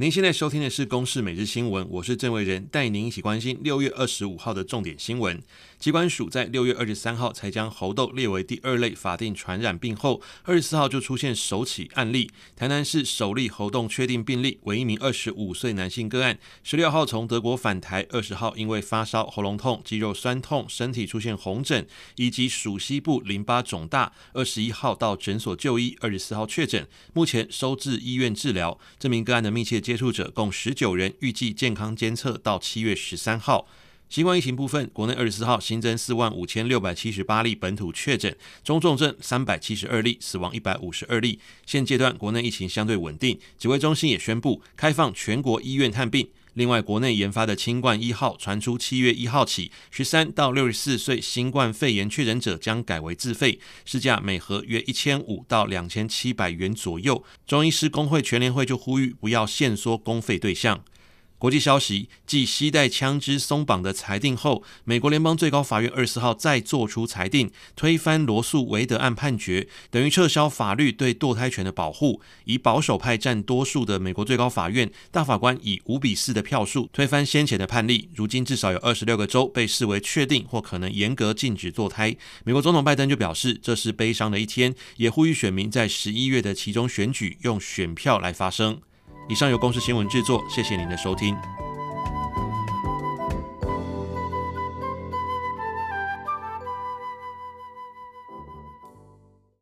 您现在收听的是《公视每日新闻》，我是郑维仁，带您一起关心六月二十五号的重点新闻。机关署在六月二十三号才将猴痘列为第二类法定传染病后，二十四号就出现首起案例，台南市首例猴痘确定病例为一名二十五岁男性个案，十六号从德国返台，二十号因为发烧、喉咙痛、肌肉酸痛、身体出现红疹以及属膝部淋巴肿大，二十一号到诊所就医，二十四号确诊，目前收治医院治疗。这名个案的密切接触者共十九人，预计健康监测到七月十三号。新冠疫情部分，国内二十四号新增四万五千六百七十八例本土确诊，中重症三百七十二例，死亡一百五十二例。现阶段国内疫情相对稳定，指挥中心也宣布开放全国医院探病。另外，国内研发的新冠一号传出七月一号起，十三到六十四岁新冠肺炎确诊者将改为自费，市价每盒约一千五到两千七百元左右。中医师工会全联会就呼吁不要限缩公费对象。国际消息：继携带枪支松绑的裁定后，美国联邦最高法院二十号再做出裁定，推翻罗诉韦德案判决，等于撤销法律对堕胎权的保护。以保守派占多数的美国最高法院大法官以五比四的票数推翻先前的判例。如今至少有二十六个州被视为确定或可能严格禁止堕胎。美国总统拜登就表示，这是悲伤的一天，也呼吁选民在十一月的其中选举用选票来发声。以上由公司新闻制作，谢谢您的收听。